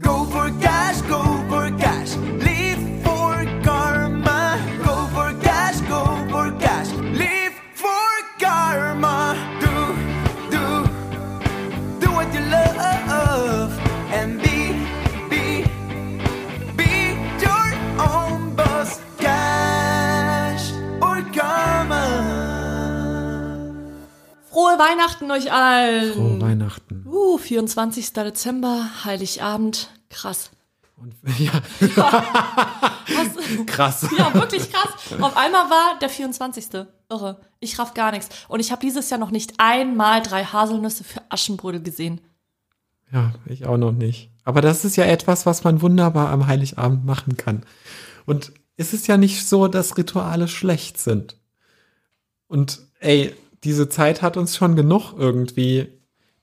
Go for cash, go for cash. Live for karma. Go for cash, go for cash. Live for karma. Do, do, do what you love. And be, be, be your own boss. Cash or karma. Frohe Weihnachten euch allen! Frohe Weihnachten. Uh, 24. Dezember, Heiligabend. Krass. Und, ja, Was? krass. Ja, wirklich krass. Auf einmal war der 24. Irre. Ich raff gar nichts. Und ich habe dieses Jahr noch nicht einmal drei Haselnüsse für Aschenbrödel gesehen. Ja, ich auch noch nicht. Aber das ist ja etwas, was man wunderbar am Heiligabend machen kann. Und es ist ja nicht so, dass Rituale schlecht sind. Und ey, diese Zeit hat uns schon genug irgendwie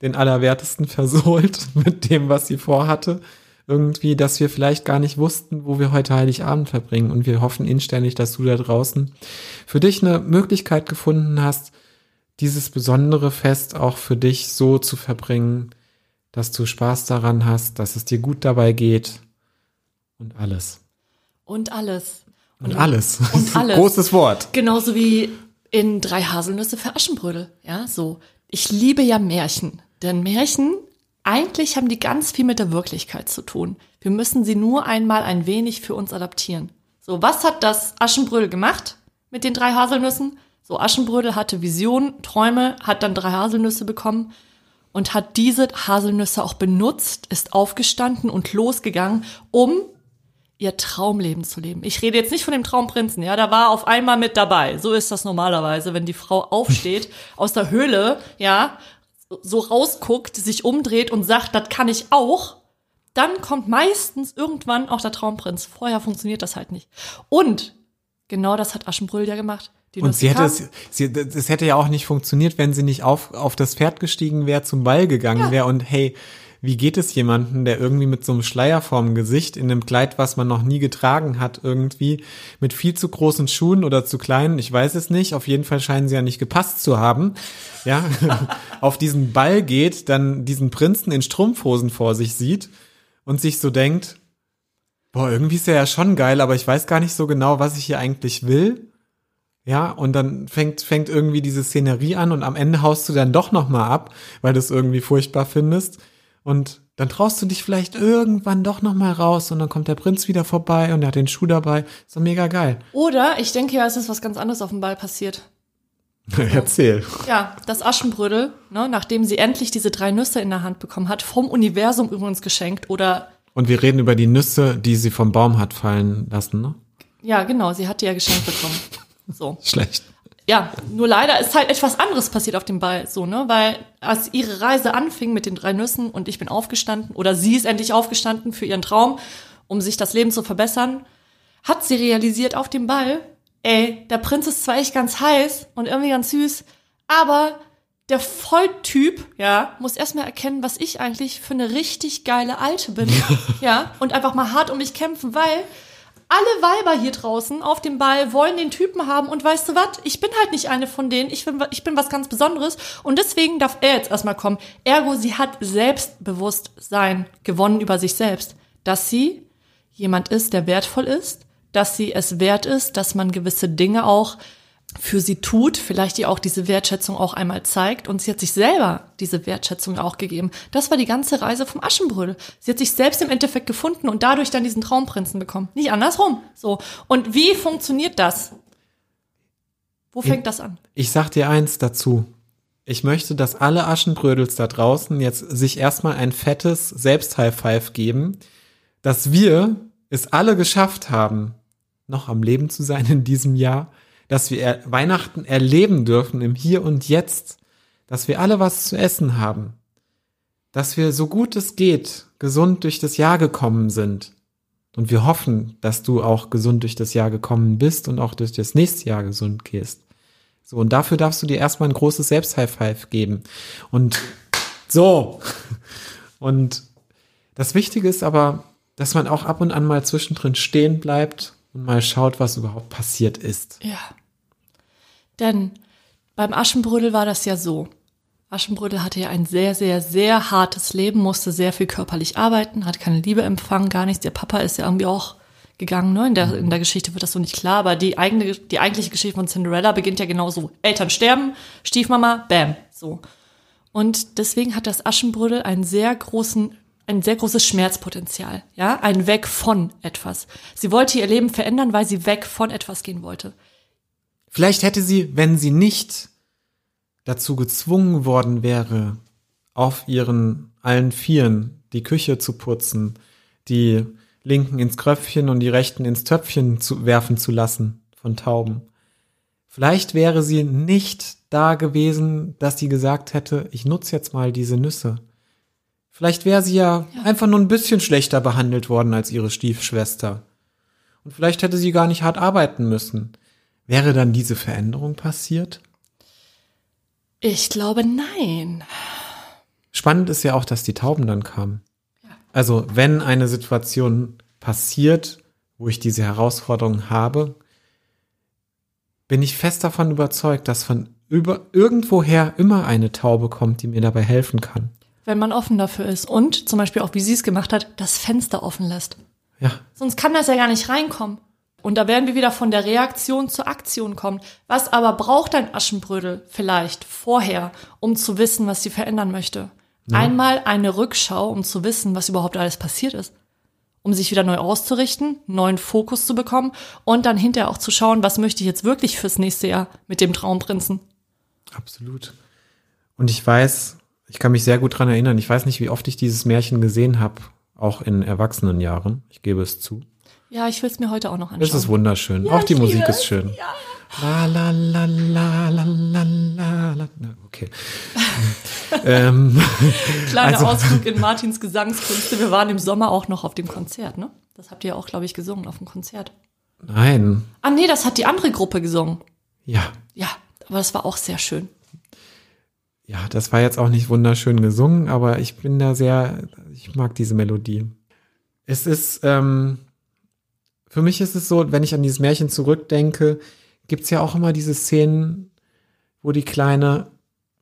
den Allerwertesten versohlt mit dem, was sie vorhatte. Irgendwie, dass wir vielleicht gar nicht wussten, wo wir heute Heiligabend verbringen. Und wir hoffen inständig, dass du da draußen für dich eine Möglichkeit gefunden hast, dieses besondere Fest auch für dich so zu verbringen, dass du Spaß daran hast, dass es dir gut dabei geht und alles. Und alles. Und alles. Und alles. Großes Wort. Genauso wie in drei Haselnüsse für Aschenbrödel. Ja, so. Ich liebe ja Märchen. Denn Märchen, eigentlich haben die ganz viel mit der Wirklichkeit zu tun. Wir müssen sie nur einmal ein wenig für uns adaptieren. So, was hat das Aschenbrödel gemacht mit den drei Haselnüssen? So, Aschenbrödel hatte Visionen, Träume, hat dann drei Haselnüsse bekommen und hat diese Haselnüsse auch benutzt, ist aufgestanden und losgegangen, um ihr Traumleben zu leben. Ich rede jetzt nicht von dem Traumprinzen, ja, da war auf einmal mit dabei. So ist das normalerweise, wenn die Frau aufsteht, aus der Höhle, ja, so rausguckt, sich umdreht und sagt, das kann ich auch, dann kommt meistens irgendwann auch der Traumprinz. Vorher funktioniert das halt nicht. Und genau das hat Aschenbrödel ja gemacht. Und sie hätte es, sie, es hätte ja auch nicht funktioniert, wenn sie nicht auf, auf das Pferd gestiegen wäre, zum Ball gegangen Ja. wäre und hey, wie geht es jemanden, der irgendwie mit so einem Schleier vorm Gesicht in einem Kleid, was man noch nie getragen hat, irgendwie mit viel zu großen Schuhen oder zu kleinen, ich weiß es nicht, auf jeden Fall scheinen sie ja nicht gepasst zu haben, ja, auf diesen Ball geht, dann diesen Prinzen in Strumpfhosen vor sich sieht und sich so denkt, boah, irgendwie ist er ja schon geil, aber ich weiß gar nicht so genau, was ich hier eigentlich will. Ja, und dann fängt, fängt irgendwie diese Szenerie an und am Ende haust du dann doch nochmal ab, weil du es irgendwie furchtbar findest. Und dann traust du dich vielleicht irgendwann doch nochmal raus und dann kommt der Prinz wieder vorbei und er hat den Schuh dabei. Ist doch mega geil. Oder ich denke ja, es ist was ganz anderes auf dem Ball passiert. Erzähl. Ja, das Aschenbrödel, ne, nachdem sie endlich diese drei Nüsse in der Hand bekommen hat, vom Universum übrigens geschenkt oder Und wir reden über die Nüsse, die sie vom Baum hat fallen lassen, ne? ja, genau, sie hat die ja geschenkt bekommen. So. Schlecht. Ja, nur leider ist halt etwas anderes passiert auf dem Ball, so, ne, weil als ihre Reise anfing mit den drei Nüssen und ich bin aufgestanden oder sie ist endlich aufgestanden für ihren Traum, um sich das Leben zu verbessern, hat sie realisiert auf dem Ball, ey, der Prinz ist zwar echt ganz heiß und irgendwie ganz süß, aber der Volltyp, ja, muss erstmal erkennen, was ich eigentlich für eine richtig geile Alte bin, ja, und einfach mal hart um mich kämpfen, weil alle Weiber hier draußen auf dem Ball wollen den Typen haben und weißt du was? Ich bin halt nicht eine von denen. Ich bin, ich bin was ganz Besonderes und deswegen darf er jetzt erstmal kommen. Ergo, sie hat Selbstbewusstsein gewonnen über sich selbst, dass sie jemand ist, der wertvoll ist, dass sie es wert ist, dass man gewisse Dinge auch für sie tut, vielleicht ihr auch diese Wertschätzung auch einmal zeigt und sie hat sich selber diese Wertschätzung auch gegeben. Das war die ganze Reise vom Aschenbrödel. Sie hat sich selbst im Endeffekt gefunden und dadurch dann diesen Traumprinzen bekommen. Nicht andersrum. So. Und wie funktioniert das? Wo fängt das an? Ich sag dir eins dazu. Ich möchte, dass alle Aschenbrödels da draußen jetzt sich erstmal ein fettes Selbst-High-Five geben, dass wir es alle geschafft haben, noch am Leben zu sein in diesem Jahr, dass wir Weihnachten erleben dürfen im Hier und Jetzt, dass wir alle was zu essen haben, dass wir so gut es geht gesund durch das Jahr gekommen sind. Und wir hoffen, dass du auch gesund durch das Jahr gekommen bist und auch durch das nächste Jahr gesund gehst. So, und dafür darfst du dir erstmal ein großes Selbst-High-Five geben. Und so. Und das Wichtige ist aber, dass man auch ab und an mal zwischendrin stehen bleibt und mal schaut, was überhaupt passiert ist. Ja. Denn beim Aschenbrödel war das ja so. Aschenbrödel hatte ja ein sehr, sehr, sehr hartes Leben, musste sehr viel körperlich arbeiten, hat keine Liebe empfangen, gar nichts. Der Papa ist ja irgendwie auch gegangen. Ne? In, der, in der Geschichte wird das so nicht klar, aber die, eigene, die eigentliche Geschichte von Cinderella beginnt ja genauso. Eltern sterben, Stiefmama, bam, so. Und deswegen hat das Aschenbrödel einen sehr großen ein sehr großes Schmerzpotenzial, ja, ein Weg von etwas. Sie wollte ihr Leben verändern, weil sie weg von etwas gehen wollte. Vielleicht hätte sie, wenn sie nicht dazu gezwungen worden wäre, auf ihren allen Vieren die Küche zu putzen, die linken ins Kröpfchen und die rechten ins Töpfchen zu werfen zu lassen von Tauben. Vielleicht wäre sie nicht da gewesen, dass sie gesagt hätte, ich nutze jetzt mal diese Nüsse. Vielleicht wäre sie ja, ja, einfach nur ein bisschen schlechter behandelt worden als ihre Stiefschwester. Und vielleicht hätte sie gar nicht hart arbeiten müssen. Wäre dann diese Veränderung passiert? Ich glaube nein. Spannend ist ja auch, dass die Tauben dann kamen. Ja. Also wenn eine Situation passiert, wo ich diese Herausforderung habe, bin ich fest davon überzeugt, dass von über irgendwoher immer eine Taube kommt, die mir dabei helfen kann wenn man offen dafür ist und zum Beispiel auch, wie sie es gemacht hat, das Fenster offen lässt. Ja. Sonst kann das ja gar nicht reinkommen. Und da werden wir wieder von der Reaktion zur Aktion kommen. Was aber braucht ein Aschenbrödel vielleicht vorher, um zu wissen, was sie verändern möchte? Ja. Einmal eine Rückschau, um zu wissen, was überhaupt alles passiert ist. Um sich wieder neu auszurichten, neuen Fokus zu bekommen und dann hinterher auch zu schauen, was möchte ich jetzt wirklich fürs nächste Jahr mit dem Traumprinzen. Absolut. Und ich weiß, ich kann mich sehr gut dran erinnern. Ich weiß nicht, wie oft ich dieses Märchen gesehen habe, auch in erwachsenen Jahren. Ich gebe es zu. Ja, ich will es mir heute auch noch anschauen. Es ist wunderschön. Ja, auch die Musik ist schön. Ja. La la la la la la la la. Okay. ähm, Kleiner also, Ausflug in Martins Gesangskünste. Wir waren im Sommer auch noch auf dem Konzert, ne? Das habt ihr auch, glaube ich, gesungen auf dem Konzert. Nein. Ah, nee, das hat die andere Gruppe gesungen. Ja. Ja, aber das war auch sehr schön ja, das war jetzt auch nicht wunderschön gesungen, aber ich bin da sehr, ich mag diese Melodie. Es ist, ähm, für mich ist es so, wenn ich an dieses Märchen zurückdenke, gibt's ja auch immer diese Szenen, wo die kleine,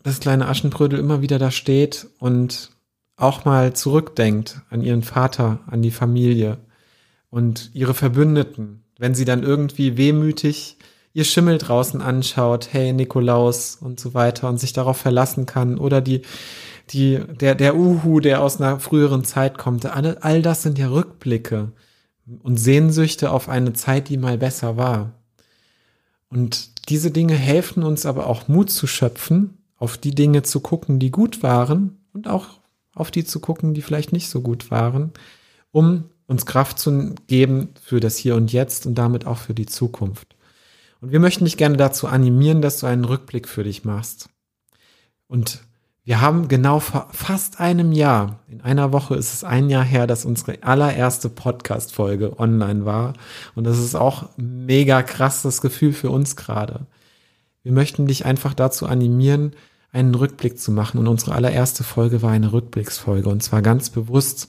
das kleine Aschenbrödel immer wieder da steht und auch mal zurückdenkt an ihren Vater, an die Familie und ihre Verbündeten, wenn sie dann irgendwie wehmütig ihr Schimmel draußen anschaut, hey Nikolaus und so weiter und sich darauf verlassen kann oder die die der der Uhu, der aus einer früheren Zeit kommt, all, all das sind ja Rückblicke und Sehnsüchte auf eine Zeit, die mal besser war. Und diese Dinge helfen uns aber auch Mut zu schöpfen, auf die Dinge zu gucken, die gut waren und auch auf die zu gucken, die vielleicht nicht so gut waren, um uns Kraft zu geben für das Hier und Jetzt und damit auch für die Zukunft. Und wir möchten dich gerne dazu animieren, dass du einen Rückblick für dich machst. Und wir haben genau vor fast einem Jahr, in einer Woche ist es ein Jahr her, dass unsere allererste Podcast-Folge online war. Und das ist auch mega krasses Gefühl für uns gerade. Wir möchten dich einfach dazu animieren, einen Rückblick zu machen. Und unsere allererste Folge war eine Rückblicksfolge. Und zwar ganz bewusst,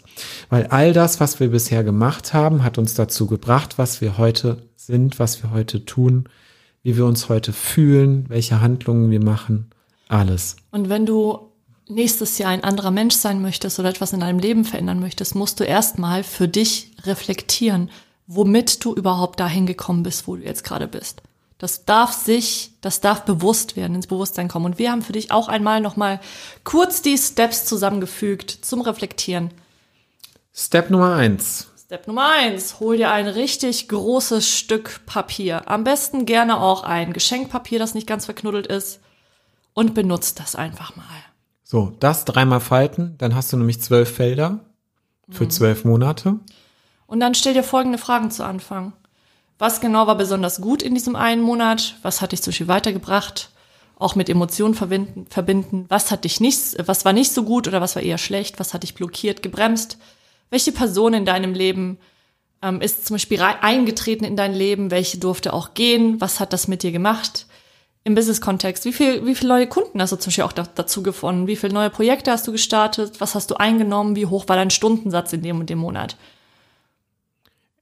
weil all das, was wir bisher gemacht haben, hat uns dazu gebracht, was wir heute sind, was wir heute tun wie wir uns heute fühlen, welche Handlungen wir machen, alles. Und wenn du nächstes Jahr ein anderer Mensch sein möchtest oder etwas in deinem Leben verändern möchtest, musst du erstmal für dich reflektieren, womit du überhaupt dahin gekommen bist, wo du jetzt gerade bist. Das darf sich, das darf bewusst werden, ins Bewusstsein kommen. Und wir haben für dich auch einmal nochmal kurz die Steps zusammengefügt zum Reflektieren. Step Nummer eins. Step Nummer eins, hol dir ein richtig großes Stück Papier. Am besten gerne auch ein Geschenkpapier, das nicht ganz verknuddelt ist. Und benutzt das einfach mal. So, das dreimal falten, dann hast du nämlich zwölf Felder für mhm. zwölf Monate. Und dann stell dir folgende Fragen zu Anfang. Was genau war besonders gut in diesem einen Monat? Was hat dich zum Beispiel weitergebracht? Auch mit Emotionen verbinden, verbinden. Was hat dich nicht, was war nicht so gut oder was war eher schlecht? Was hat dich blockiert, gebremst? Welche Person in deinem Leben ähm, ist zum Beispiel eingetreten in dein Leben, welche durfte auch gehen, was hat das mit dir gemacht? Im Business-Kontext, wie viel, wie viele neue Kunden hast du zum Beispiel auch da, dazu gefunden? Wie viele neue Projekte hast du gestartet? Was hast du eingenommen? Wie hoch war dein Stundensatz in dem und dem Monat?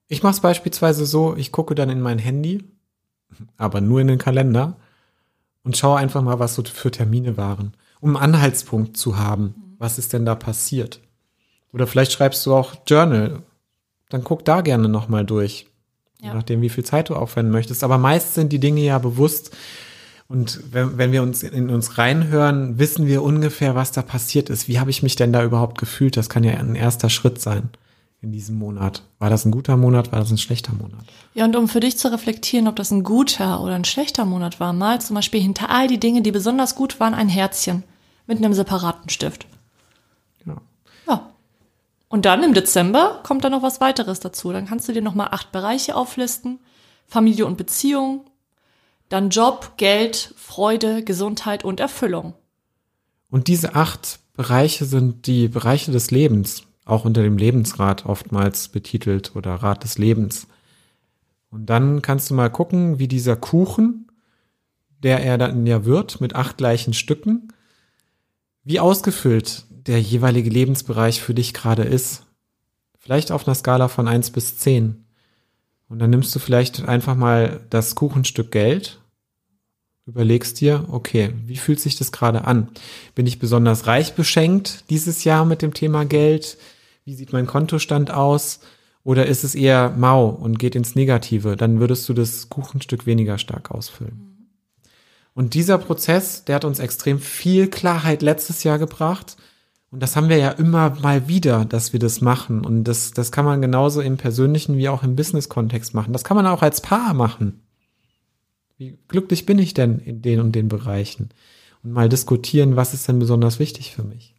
Ich mache es beispielsweise so, ich gucke dann in mein Handy, aber nur in den Kalender und schaue einfach mal, was so für Termine waren. um einen Anhaltspunkt zu haben. Was ist denn da passiert? Oder vielleicht schreibst du auch Journal. Dann guck da gerne nochmal durch. Je Ja. nachdem, wie viel Zeit du aufwenden möchtest. Aber meist sind die Dinge ja bewusst. Und wenn, wenn wir uns in uns reinhören, wissen wir ungefähr, was da passiert ist. Wie habe ich mich denn da überhaupt gefühlt? Das kann ja ein erster Schritt sein in diesem Monat. War das ein guter Monat? War das ein schlechter Monat? Ja, und um für dich zu reflektieren, ob das ein guter oder ein schlechter Monat war, mal zum Beispiel hinter all die Dinge, die besonders gut waren, ein Herzchen mit einem separaten Stift. Ja. Ja. Und dann im Dezember kommt dann noch was weiteres dazu. Dann kannst du dir nochmal acht Bereiche auflisten. Familie und Beziehung, dann Job, Geld, Freude, Gesundheit und Erfüllung. Und diese acht Bereiche sind die Bereiche des Lebens, auch unter dem Lebensrat oftmals betitelt oder Rat des Lebens. Und dann kannst du mal gucken, wie dieser Kuchen, der er dann ja wird, mit acht gleichen Stücken, wie ausgefüllt der jeweilige Lebensbereich für dich gerade ist. Vielleicht auf einer Skala von eins bis zehn. Und dann nimmst du vielleicht einfach mal das Kuchenstück Geld, überlegst dir, okay, wie fühlt sich das gerade an? Bin ich besonders reich beschenkt dieses Jahr mit dem Thema Geld? Wie sieht mein Kontostand aus? Oder ist es eher mau und geht ins Negative? Dann würdest du das Kuchenstück weniger stark ausfüllen. Und dieser Prozess, der hat uns extrem viel Klarheit letztes Jahr gebracht. Und das haben wir ja immer mal wieder, dass wir das machen. Und das, das kann man genauso im persönlichen wie auch im Business-Kontext machen. Das kann man auch als Paar machen. Wie glücklich bin ich denn in den und den Bereichen? Und mal diskutieren, was ist denn besonders wichtig für mich?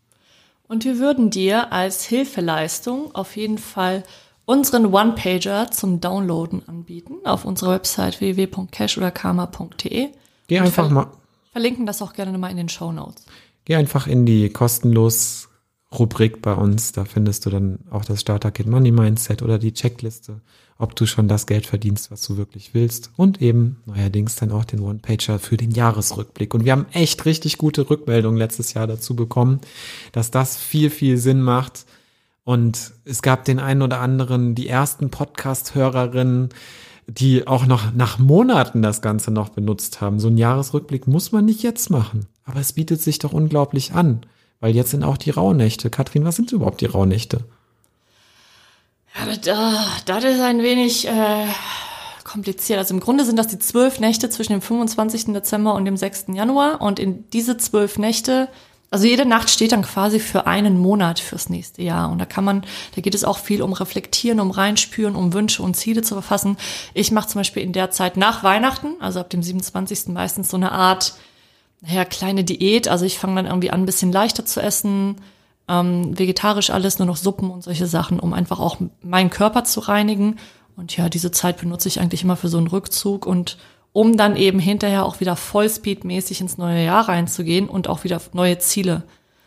Und wir würden dir als Hilfeleistung auf jeden Fall unseren One-Pager zum Downloaden anbieten auf unserer Website www.cash oder karma.de. Geh einfach mal, Verlinken das auch gerne mal in den Show Notes. Geh einfach in die kostenlos Rubrik bei uns. Da findest du dann auch das Starter-Kit Money Mindset oder die Checkliste, ob du schon das Geld verdienst, was du wirklich willst. Und eben neuerdings dann auch den One-Pager für den Jahresrückblick. Und wir haben echt richtig gute Rückmeldungen letztes Jahr dazu bekommen, dass das viel, viel Sinn macht. Und es gab den einen oder anderen, die ersten Podcast-Hörerinnen, die auch noch nach Monaten das Ganze noch benutzt haben. So ein Jahresrückblick muss man nicht jetzt machen. Aber es bietet sich doch unglaublich an. Weil jetzt sind auch die Rauhnächte. Katrin, was sind überhaupt die Rauhnächte? Ja, da, das ist ein wenig äh, kompliziert. Also im Grunde sind das die zwölf Nächte zwischen dem 25. Dezember und dem 6. Januar. Und in diese zwölf Nächte, also jede Nacht steht dann quasi für einen Monat fürs nächste Jahr. Und da kann man, da geht es auch viel um Reflektieren, um Reinspüren, um Wünsche und Ziele zu verfassen. Ich mache zum Beispiel in der Zeit nach Weihnachten, also ab dem 27. meistens so eine Art, naja, kleine Diät. Also ich fange dann irgendwie an, ein bisschen leichter zu essen, ähm, vegetarisch alles, nur noch Suppen und solche Sachen, um einfach auch meinen Körper zu reinigen. Und ja, diese Zeit benutze ich eigentlich immer für so einen Rückzug und um dann eben hinterher auch wieder Vollspeed-mäßig ins neue Jahr reinzugehen und auch wieder neue Ziele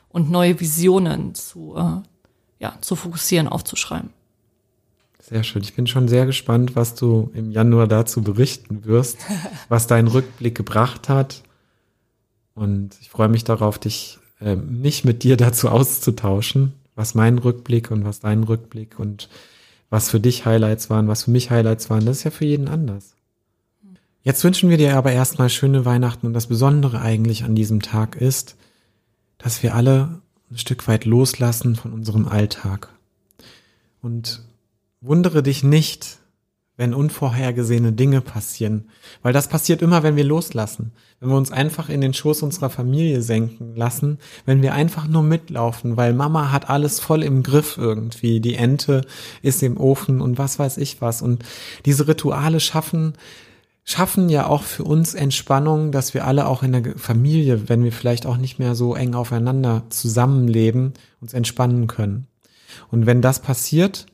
und neue Visionen zu, äh, ja, zu fokussieren, aufzuschreiben. Sehr schön. Ich bin schon sehr gespannt, was du im Januar dazu berichten wirst, was dein Rückblick gebracht hat. Und ich freue mich darauf, dich äh, nicht mit dir dazu auszutauschen, was mein Rückblick und was dein Rückblick und was für dich Highlights waren, was für mich Highlights waren. Das ist ja für jeden anders. Jetzt wünschen wir dir aber erstmal schöne Weihnachten und das Besondere eigentlich an diesem Tag ist, dass wir alle ein Stück weit loslassen von unserem Alltag. Und wundere dich nicht, wenn unvorhergesehene Dinge passieren, weil das passiert immer, wenn wir loslassen, wenn wir uns einfach in den Schoß unserer Familie senken lassen, wenn wir einfach nur mitlaufen, weil Mama hat alles voll im Griff irgendwie, die Ente ist im Ofen und was weiß ich was. Und diese Rituale schaffen schaffen ja auch für uns Entspannung, dass wir alle auch in der Familie, wenn wir vielleicht auch nicht mehr so eng aufeinander zusammenleben, uns entspannen können. Und wenn das passiert,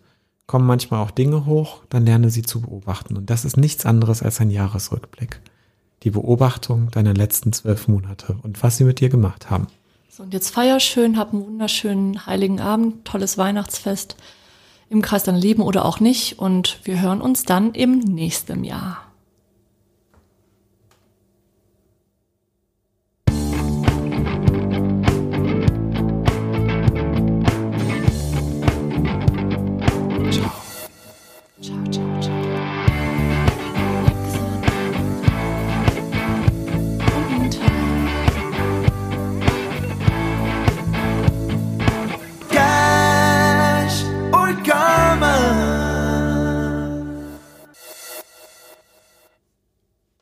kommen manchmal auch Dinge hoch, dann lerne sie zu beobachten. Und das ist nichts anderes als ein Jahresrückblick. Die Beobachtung deiner letzten zwölf Monate und was sie mit dir gemacht haben. So, und jetzt feier schön, hab einen wunderschönen heiligen Abend, tolles Weihnachtsfest im Kreis deiner Lieben oder auch nicht. Und wir hören uns dann im nächsten Jahr.